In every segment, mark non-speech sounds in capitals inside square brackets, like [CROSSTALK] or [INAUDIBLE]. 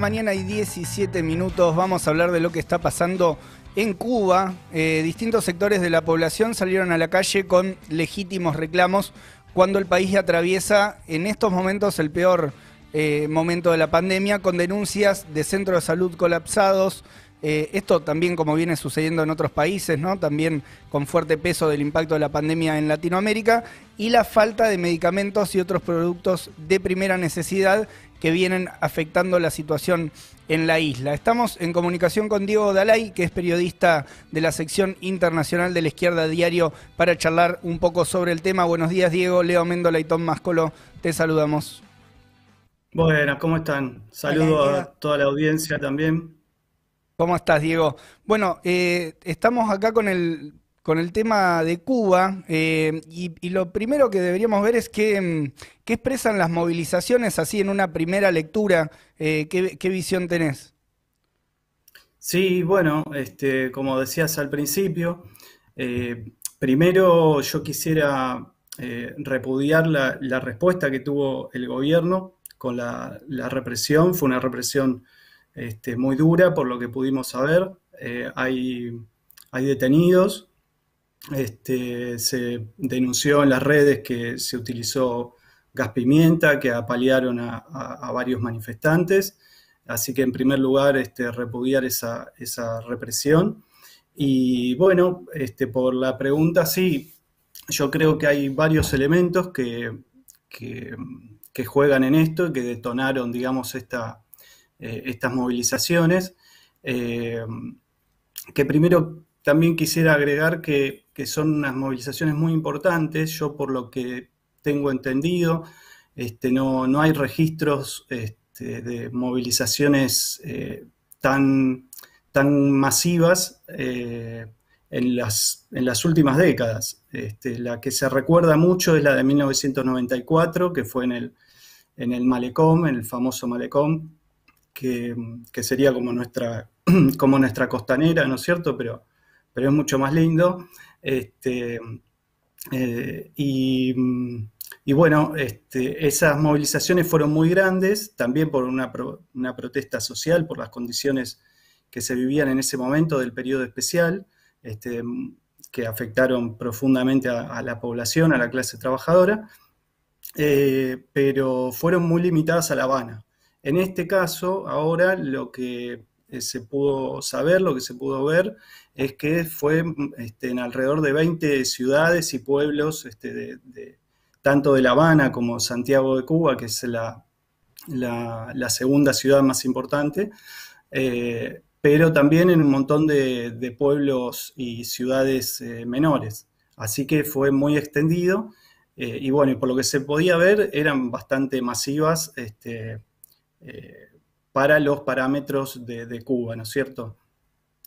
Mañana y 17 minutos vamos a hablar de lo que está pasando en Cuba. Eh, distintos sectores de la población salieron a la calle con legítimos reclamos cuando el país atraviesa en estos momentos el peor eh, momento de la pandemia con denuncias de centros de salud colapsados. Eh, esto también como viene sucediendo en otros países, ¿no? También con fuerte peso del impacto de la pandemia en Latinoamérica y la falta de medicamentos y otros productos de primera necesidad que vienen afectando la situación en la isla. Estamos en comunicación con Diego Dalay, que es periodista de la sección internacional de la Izquierda Diario, para charlar un poco sobre el tema. Buenos días, Diego. Leo Méndola y Tom Mascolo, te saludamos. Buenas, ¿cómo están? Saludo a toda la audiencia también. ¿Cómo estás, Diego? Bueno, eh, estamos acá con el con el tema de Cuba eh, y, lo primero que deberíamos ver es qué, mm, expresan las movilizaciones así en una primera lectura. Eh, ¿qué, visión tenés? Sí, bueno, este, como decías al principio, primero yo quisiera repudiar la, respuesta que tuvo el gobierno con la, represión. Fue una represión este, muy dura por lo que pudimos saber. hay, hay detenidos, este, se denunció en las redes que se utilizó gas pimienta, que apalearon a, varios manifestantes. Así que en primer lugar, este, repudiar esa, represión. Y bueno, este, por la pregunta, sí, yo creo que hay varios elementos que, que, juegan en esto y que detonaron, digamos, esta, eh, estas movilizaciones. Eh, que primero también quisiera agregar que que son unas movilizaciones muy importantes. Yo, por lo que tengo entendido, este, no, no, hay registros este, de movilizaciones eh, tan, tan, masivas en, las, en, las, últimas décadas. Este, la que se recuerda mucho es la de 1994, que fue en el, en el Malecón, en el famoso Malecón, que, sería como nuestra, [CLEARS THROAT] como nuestra costanera, ¿no es cierto? Pero, pero es mucho más lindo. Este, eh, y, bueno, este, esas movilizaciones fueron muy grandes, también por una, protesta social, por las condiciones que se vivían en ese momento del periodo especial, este, que afectaron profundamente a, la población, a la clase trabajadora, eh, pero fueron muy limitadas a La Habana. En este caso, ahora lo que eh, se pudo saber, lo que se pudo ver, es que fue este, en alrededor de 20 ciudades y pueblos, este, tanto de La Habana como Santiago de Cuba, que es la, segunda ciudad más importante, eh, pero también en un montón de, pueblos y ciudades eh, menores. Así que fue muy extendido. y bueno, por lo que se podía ver, eran bastante masivas. Este, para los parámetros de, Cuba, ¿no es cierto?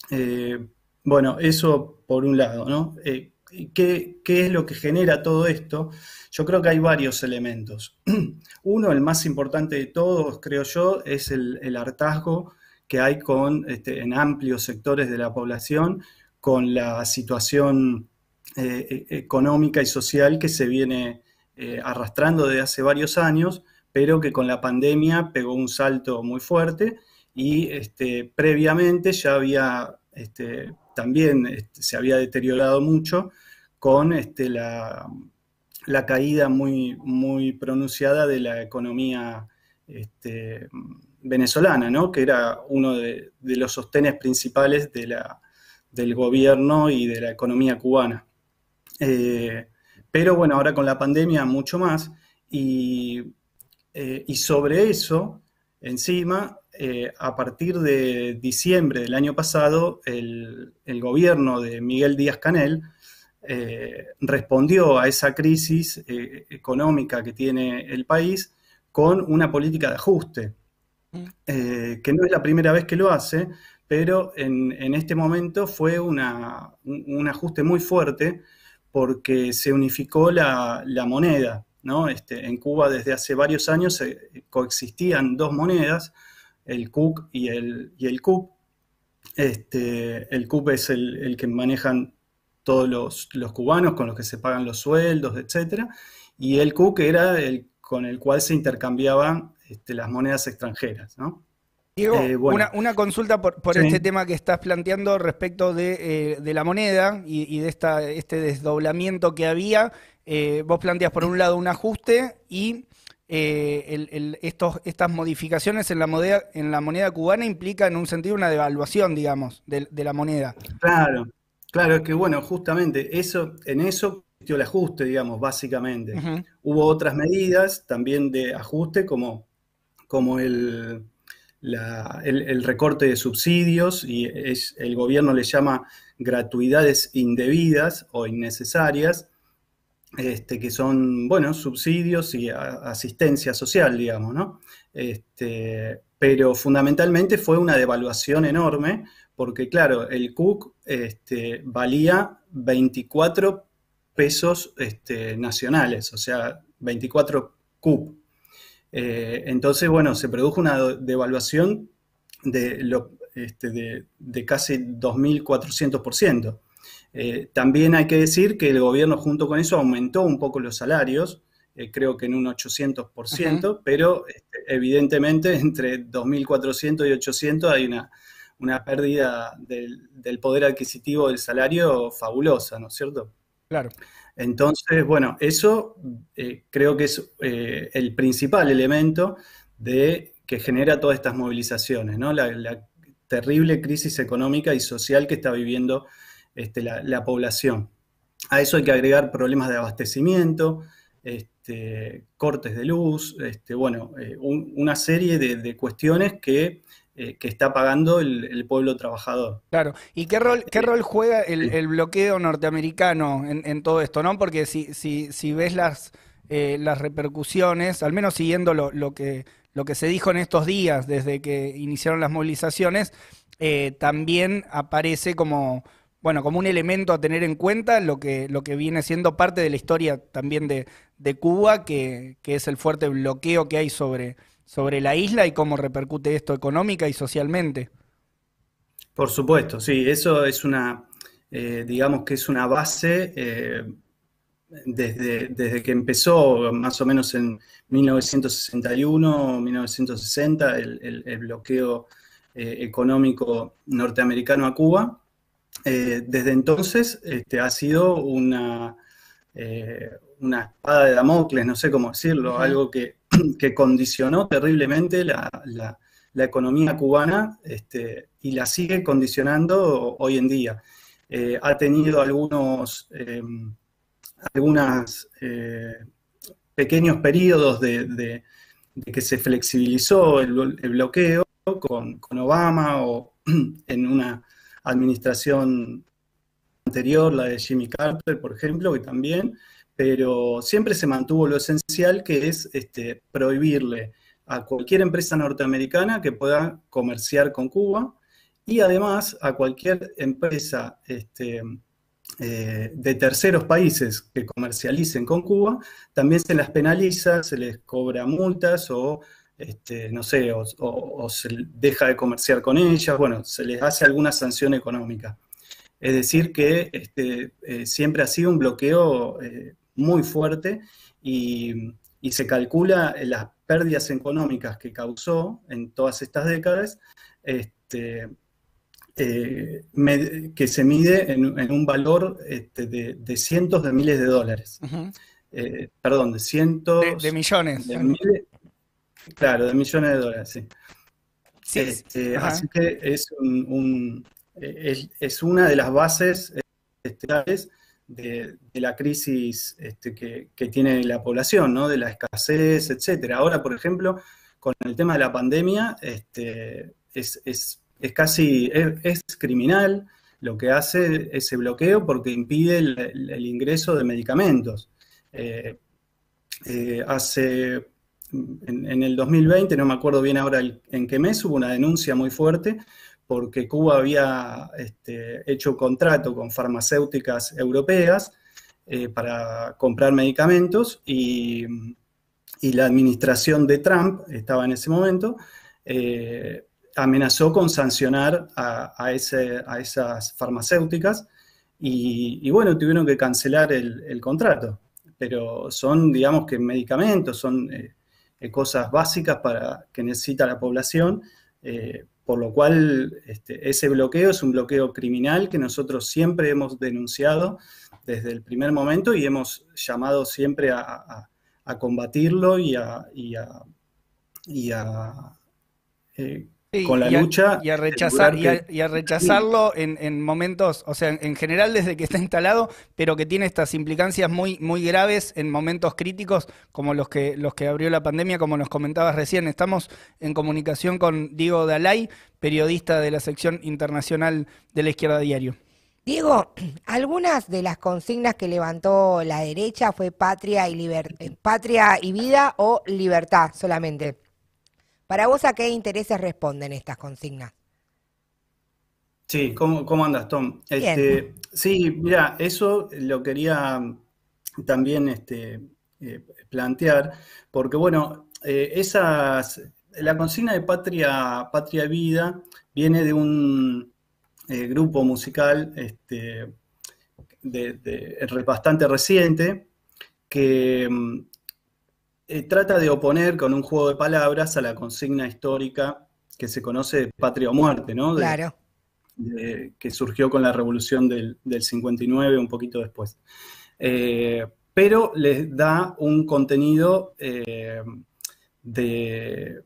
Eh, bueno, eso por un lado, ¿no? Eh, ¿qué, es lo que genera todo esto? Yo creo que hay varios elementos. [CLEARS THROAT] Uno, el más importante de todos, creo yo, es el, hartazgo que hay con, este, en amplios sectores de la población con la situación eh, económica y social que se viene arrastrando desde hace varios años pero que con la pandemia pegó un salto muy fuerte y este, previamente ya había, este, también este, se había deteriorado mucho con la, caída muy, muy pronunciada de la economía venezolana, que era uno de, los sostenes principales del gobierno y de la economía cubana. Eh, pero bueno, ahora con la pandemia mucho más. Y eh, y sobre eso, encima, eh, a partir de diciembre del año pasado, el, gobierno de Miguel Díaz Canel eh, respondió a esa crisis económica que tiene el país con una política de ajuste, mm. que no es la primera vez que lo hace, pero en, este momento fue un ajuste muy fuerte porque se unificó la moneda. Este, en Cuba desde hace varios años coexistían dos monedas, el CUC y el, y el CUP. Este, el CUP es el, que manejan todos los, cubanos con los que se pagan los sueldos, etc. Y el CUC era el con el cual se intercambiaban este, las monedas extranjeras. Diego, eh, una, consulta por, este tema que estás planteando respecto de, eh, la moneda y, de esta, este desdoblamiento que había. Eh, vos planteas por un lado un ajuste y estos, estas modificaciones en la, moneda, en la moneda cubana implican en un sentido una devaluación, digamos, de, la moneda. Claro, claro, es que bueno, justamente eso, en eso el ajuste, digamos, básicamente. Hubo otras medidas también de ajuste como, como el el, recorte de subsidios y es, el gobierno le llama gratuidades indebidas o innecesarias, este, que son, bueno, subsidios y asistencia social, digamos, ¿no? Este, pero fundamentalmente fue una devaluación enorme, porque claro, el CUC este, valía 24 pesos este, nacionales, o sea, 24 CUP. Eh, entonces, bueno, se produjo una devaluación de, este, de, casi 2.400%. Eh, también hay que decir que el gobierno junto con eso aumentó un poco los salarios, eh, creo que en un 800%, pero este, evidentemente [LAUGHS] entre 2.400 y 800 hay una, una pérdida del, del, poder adquisitivo del salario fabulosa, ¿no es cierto? Claro. Entonces, bueno, eso eh, creo que es el principal elemento de que genera todas estas movilizaciones, ¿no? La, terrible crisis económica y social que está viviendo este, la, población. A eso hay que agregar problemas de abastecimiento, este, cortes de luz, este, bueno, eh, una serie de cuestiones que eh, que está pagando el, pueblo trabajador. Claro, ¿y qué rol, qué rol juega el, bloqueo norteamericano en, todo esto? ¿no? Porque si, si, si ves las, eh, las repercusiones, al menos siguiendo lo, que, lo que se dijo en estos días desde que iniciaron las movilizaciones, eh, también aparece como bueno, como un elemento a tener en cuenta lo que, lo que viene siendo parte de la historia también de, Cuba, que, que, es el fuerte bloqueo que hay sobre, sobre la isla y cómo repercute esto económica y socialmente. Por supuesto, sí, eso es una, eh, digamos que es una base eh, desde, desde, que empezó más o menos en 1961, 1960, el, bloqueo eh, económico norteamericano a Cuba. Desde entonces este, ha sido una, una espada de Damocles, no sé cómo decirlo, algo que [CLEARS THROAT] que condicionó terriblemente la, economía cubana este, y la sigue condicionando hoy en día. Eh, ha tenido algunos em, eh, pequeños periodos de, que se flexibilizó el, bloqueo con, Obama o [CLEARS THROAT] en una administración anterior, la de Jimmy Carter, por ejemplo, que también pero siempre se mantuvo lo esencial que es este, prohibirle a cualquier empresa norteamericana que pueda comerciar con Cuba y además a cualquier empresa este, eh, de terceros países que comercialicen con Cuba, también se las penaliza, se les cobra multas o, este, no sé, o, se deja de comerciar con ellas, bueno, se les hace alguna sanción económica. Es decir, que este, eh, siempre ha sido un bloqueo eh, muy fuerte y, se calcula las pérdidas económicas que causó en todas estas décadas, este, eh, que se mide en, un valor este, de, cientos de miles de dólares. Perdón, de cientos... De, millones. Claro, de millones de dólares, sí. Este, así que es, un, es, una de las bases estatales de, la crisis este, que, tiene la población, ¿no? de la escasez, etc. Ahora, por ejemplo, con el tema de la pandemia, este, es, casi, es, criminal lo que hace ese bloqueo porque impide el, ingreso de medicamentos. Eh, eh, hace, en, el 2020, no me acuerdo bien ahora en qué mes, hubo una denuncia muy fuerte porque Cuba había este, hecho contrato con farmacéuticas europeas eh, para comprar medicamentos y, la administración de Trump, estaba en ese momento, eh, amenazó con sancionar a, esas farmacéuticas y, bueno, tuvieron que cancelar el, contrato. Pero son, digamos que medicamentos, son eh, cosas básicas para que necesita la población por lo cual este, ese bloqueo es un bloqueo criminal que nosotros siempre hemos denunciado desde el primer momento y hemos llamado siempre a, combatirlo y a, eh, con la lucha. Y a, rechazar, y a, rechazarlo en, momentos, o sea, en general desde que está instalado, pero que tiene estas implicancias muy, muy graves en momentos críticos como los que, los que abrió la pandemia, como nos comentabas recién. Estamos en comunicación con Diego Dalay, periodista de la sección internacional de la Izquierda Diario. Diego, [CLEARS THROAT] algunas de las consignas que levantó la derecha fue patria y, eh, patria y vida o libertad solamente. Para vos, ¿a qué intereses responden estas consignas? Sí, ¿cómo, andas, Tom? Este, sí, mira, eso lo quería también este, eh, plantear, porque bueno, eh, esas, la consigna de patria, patria vida viene de un eh, grupo musical este, de, bastante reciente que mm, eh, trata de oponer con un juego de palabras a la consigna histórica que se conoce de patria o muerte, ¿no? claro. que surgió con la revolución del, 59, un poquito después. Eh, pero les da un contenido eh, de,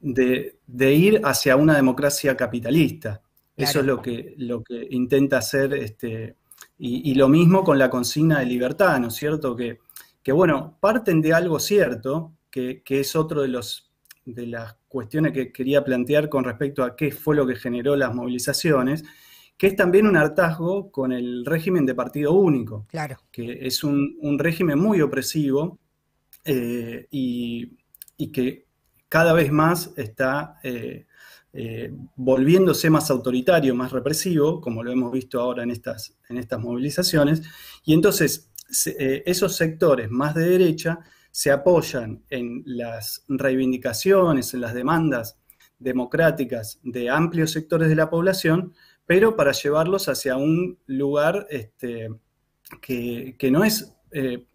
de, ir hacia una democracia capitalista. Eso es lo que, lo que intenta hacer, este, y, y, lo mismo con la consigna de libertad, ¿no es cierto? Que que bueno, parten de algo cierto, que, es otro de, los, de las cuestiones que quería plantear con respecto a qué fue lo que generó las movilizaciones, que es también un hartazgo con el régimen de partido único, claro. que es un, régimen muy opresivo eh, y, que cada vez más está eh, eh, volviéndose más autoritario, más represivo, como lo hemos visto ahora en estas, en estas movilizaciones. Y entonces eh, esos sectores más de derecha se apoyan en las reivindicaciones, en las demandas democráticas de amplios sectores de la población, pero para llevarlos hacia un lugar este, que, no es eh,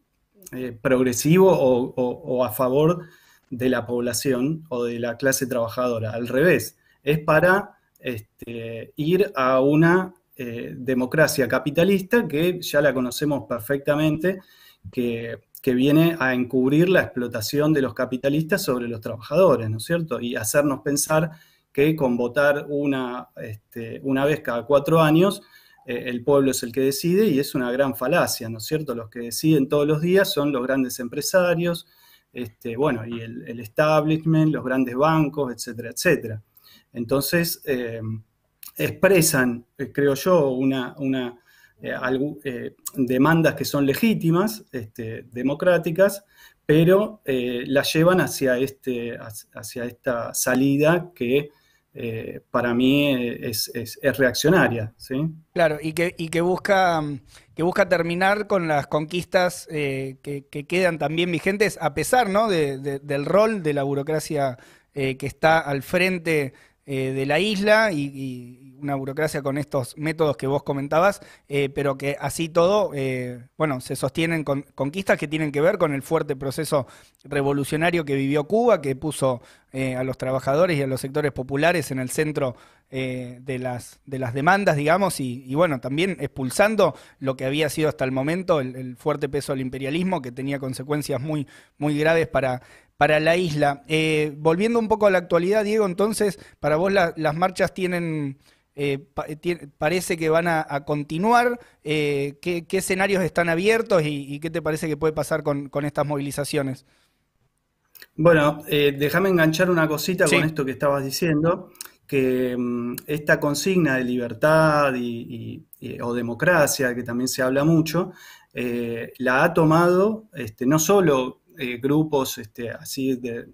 eh, progresivo o, a favor de la población o de la clase trabajadora. Al revés, es para este, ir a una eh, democracia capitalista que ya la conocemos perfectamente, que, viene a encubrir la explotación de los capitalistas sobre los trabajadores, ¿no es cierto? Y hacernos pensar que con votar una, este, una vez cada cuatro años, eh, el pueblo es el que decide y es una gran falacia, ¿no es cierto? Los que deciden todos los días son los grandes empresarios, este, bueno, y el, establishment, los grandes bancos, etcétera, etcétera. Entonces, eh, expresan, eh, creo yo, una, eh, eh, demandas que son legítimas, este, democráticas, pero las llevan hacia, este, hacia esta salida que para mí es, reaccionaria. ¿sí? Claro, y que, que, busca, que busca terminar con las conquistas que, quedan también vigentes, a pesar ¿no? del rol de la burocracia que está al frente eh, de la isla y, una burocracia con estos métodos que vos comentabas, eh, pero que así todo, eh, bueno, se sostienen con conquistas que tienen que ver con el fuerte proceso revolucionario que vivió Cuba, que puso a los trabajadores y a los sectores populares en el centro de, las, de las demandas, digamos, y, bueno, también expulsando lo que había sido hasta el momento el, fuerte peso del imperialismo, que tenía consecuencias muy, muy graves para para la isla. Eh, volviendo un poco a la actualidad, Diego, entonces, para vos las marchas tienen, eh, parece que van a, continuar. Eh, ¿qué, escenarios están abiertos y, qué te parece que puede pasar con, estas movilizaciones? Bueno, déjame enganchar una cosita con esto que estabas diciendo, que mm, esta consigna de libertad o democracia, que también se habla mucho, la ha tomado este, no solo eh, grupos este, así de,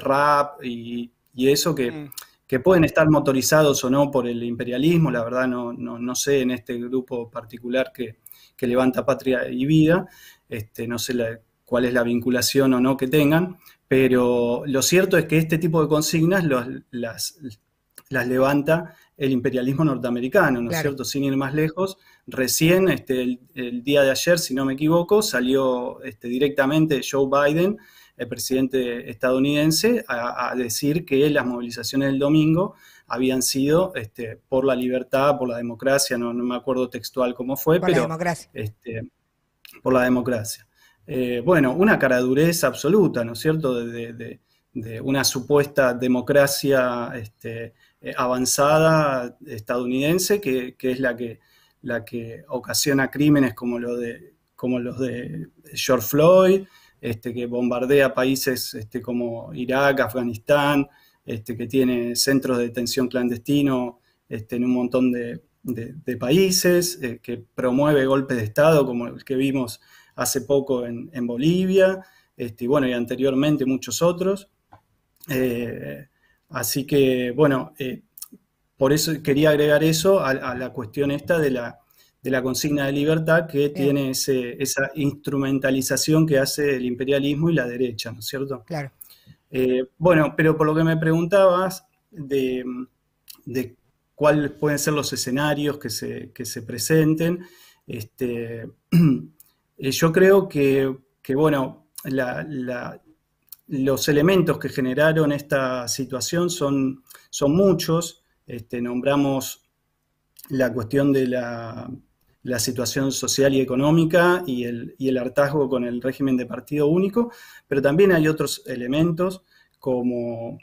rap y, eso mm. que, pueden estar motorizados o no por el imperialismo, la verdad no, no, sé en este grupo particular que, levanta patria y vida, este, no sé cuál es la vinculación o no que tengan, pero lo cierto es que este tipo de consignas las, las levanta el imperialismo norteamericano, ¿no es cierto? Sin ir más lejos, recién, este, el, día de ayer, si no me equivoco, salió este, directamente Joe Biden el presidente estadounidense a, decir que las movilizaciones del domingo habían sido este, por la libertad, por la democracia, no, me acuerdo textual cómo fue, por pero... La democracia. Por la democracia. Eh, bueno, una caradurez absoluta, ¿no es cierto?, de, una supuesta democracia este, eh, avanzada estadounidense, que, es la que, la que ocasiona crímenes como, lo de, como los de George Floyd, este, que bombardea países este, como Irak, Afganistán, que tiene centros de detención clandestino en un montón de, países, eh, que promueve golpes de Estado como el que vimos hace poco en, Bolivia, este, y bueno, y anteriormente muchos otros. Eh, así que, bueno, eh, por eso quería agregar eso a, la cuestión esta de la, de la consigna de libertad que tiene esa instrumentalización que hace el imperialismo y la derecha, ¿no es cierto? Claro. Eh, bueno, pero por lo que me preguntabas de, cuáles pueden ser los escenarios que se, presenten, este, [CLEARS THROAT] eh, yo creo que, bueno, los elementos que generaron esta situación son, son muchos. Este, nombramos la cuestión de la, situación social y económica y el, y el, hartazgo con el régimen de partido único, pero también hay otros elementos como,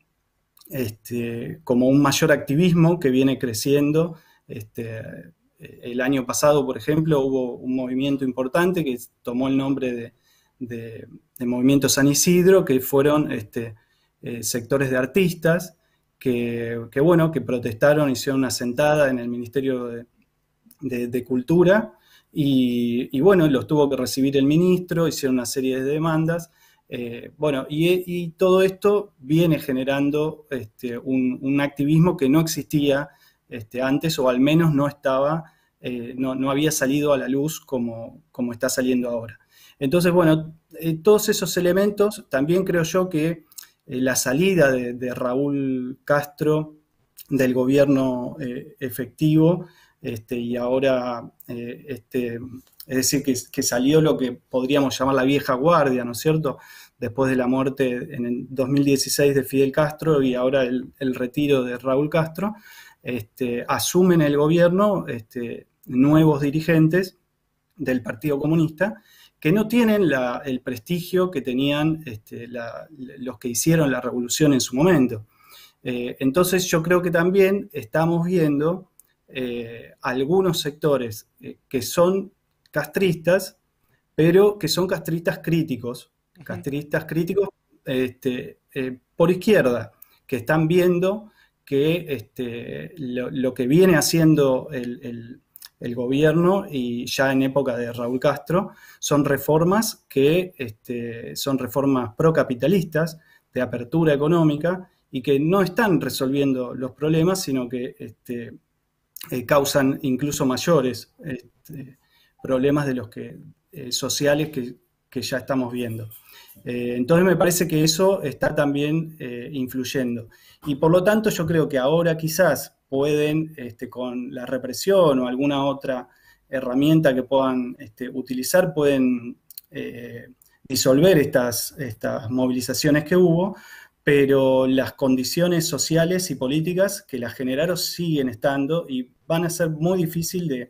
este, como un mayor activismo que viene creciendo. Este, el año pasado, por ejemplo, hubo un movimiento importante que tomó el nombre de, Movimiento San Isidro, que fueron este, eh, sectores de artistas que, bueno, que protestaron, hicieron una sentada en el Ministerio de, Cultura y, bueno, los tuvo que recibir el ministro, hicieron una serie de demandas. Eh, bueno, y, todo esto viene generando este, un, activismo que no existía este, antes o al menos no estaba, eh, no, había salido a la luz como, como está saliendo ahora. Entonces, bueno, eh, todos esos elementos, también creo yo que eh, la salida de, Raúl Castro del gobierno efectivo este, y ahora, este, es decir, que, salió lo que podríamos llamar la vieja guardia, ¿no es cierto? Después de la muerte en el 2016 de Fidel Castro y ahora el, retiro de Raúl Castro, este, asumen el gobierno nuevos dirigentes del Partido Comunista que no tienen el prestigio que tenían este, los que hicieron la revolución en su momento. Eh, entonces yo creo que también estamos viendo eh, algunos sectores eh, que son castristas, pero que son castristas críticos, castristas críticos este, por izquierda, que están viendo que este, lo, que viene haciendo el gobierno y ya en época de Raúl Castro, son reformas que este, son reformas procapitalistas, de apertura económica, y que no están resolviendo los problemas, sino que este, eh, causan incluso mayores problemas de los que, eh, sociales que, ya estamos viendo. Eh, entonces me parece que eso está también influyendo. Y por lo tanto yo creo que ahora quizás pueden, este, con la represión o alguna otra herramienta que puedan este, utilizar, pueden eh, disolver estas, estas movilizaciones que hubo, pero las condiciones sociales y políticas que las generaron siguen estando y van a ser muy difícil de,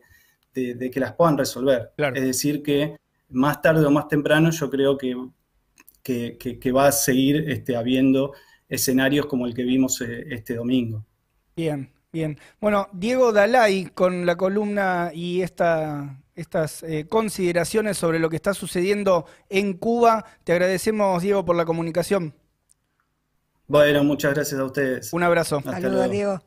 que las puedan resolver. Es decir, que más tarde o más temprano yo creo que, que, va a seguir este, habiendo escenarios como el que vimos eh, este domingo. Bien, Bien. Bueno, Diego Dalai, con la columna y esta, estas eh, consideraciones sobre lo que está sucediendo en Cuba, te agradecemos, Diego, por la comunicación. Bueno, muchas gracias a ustedes. Un abrazo. Saludos, Diego.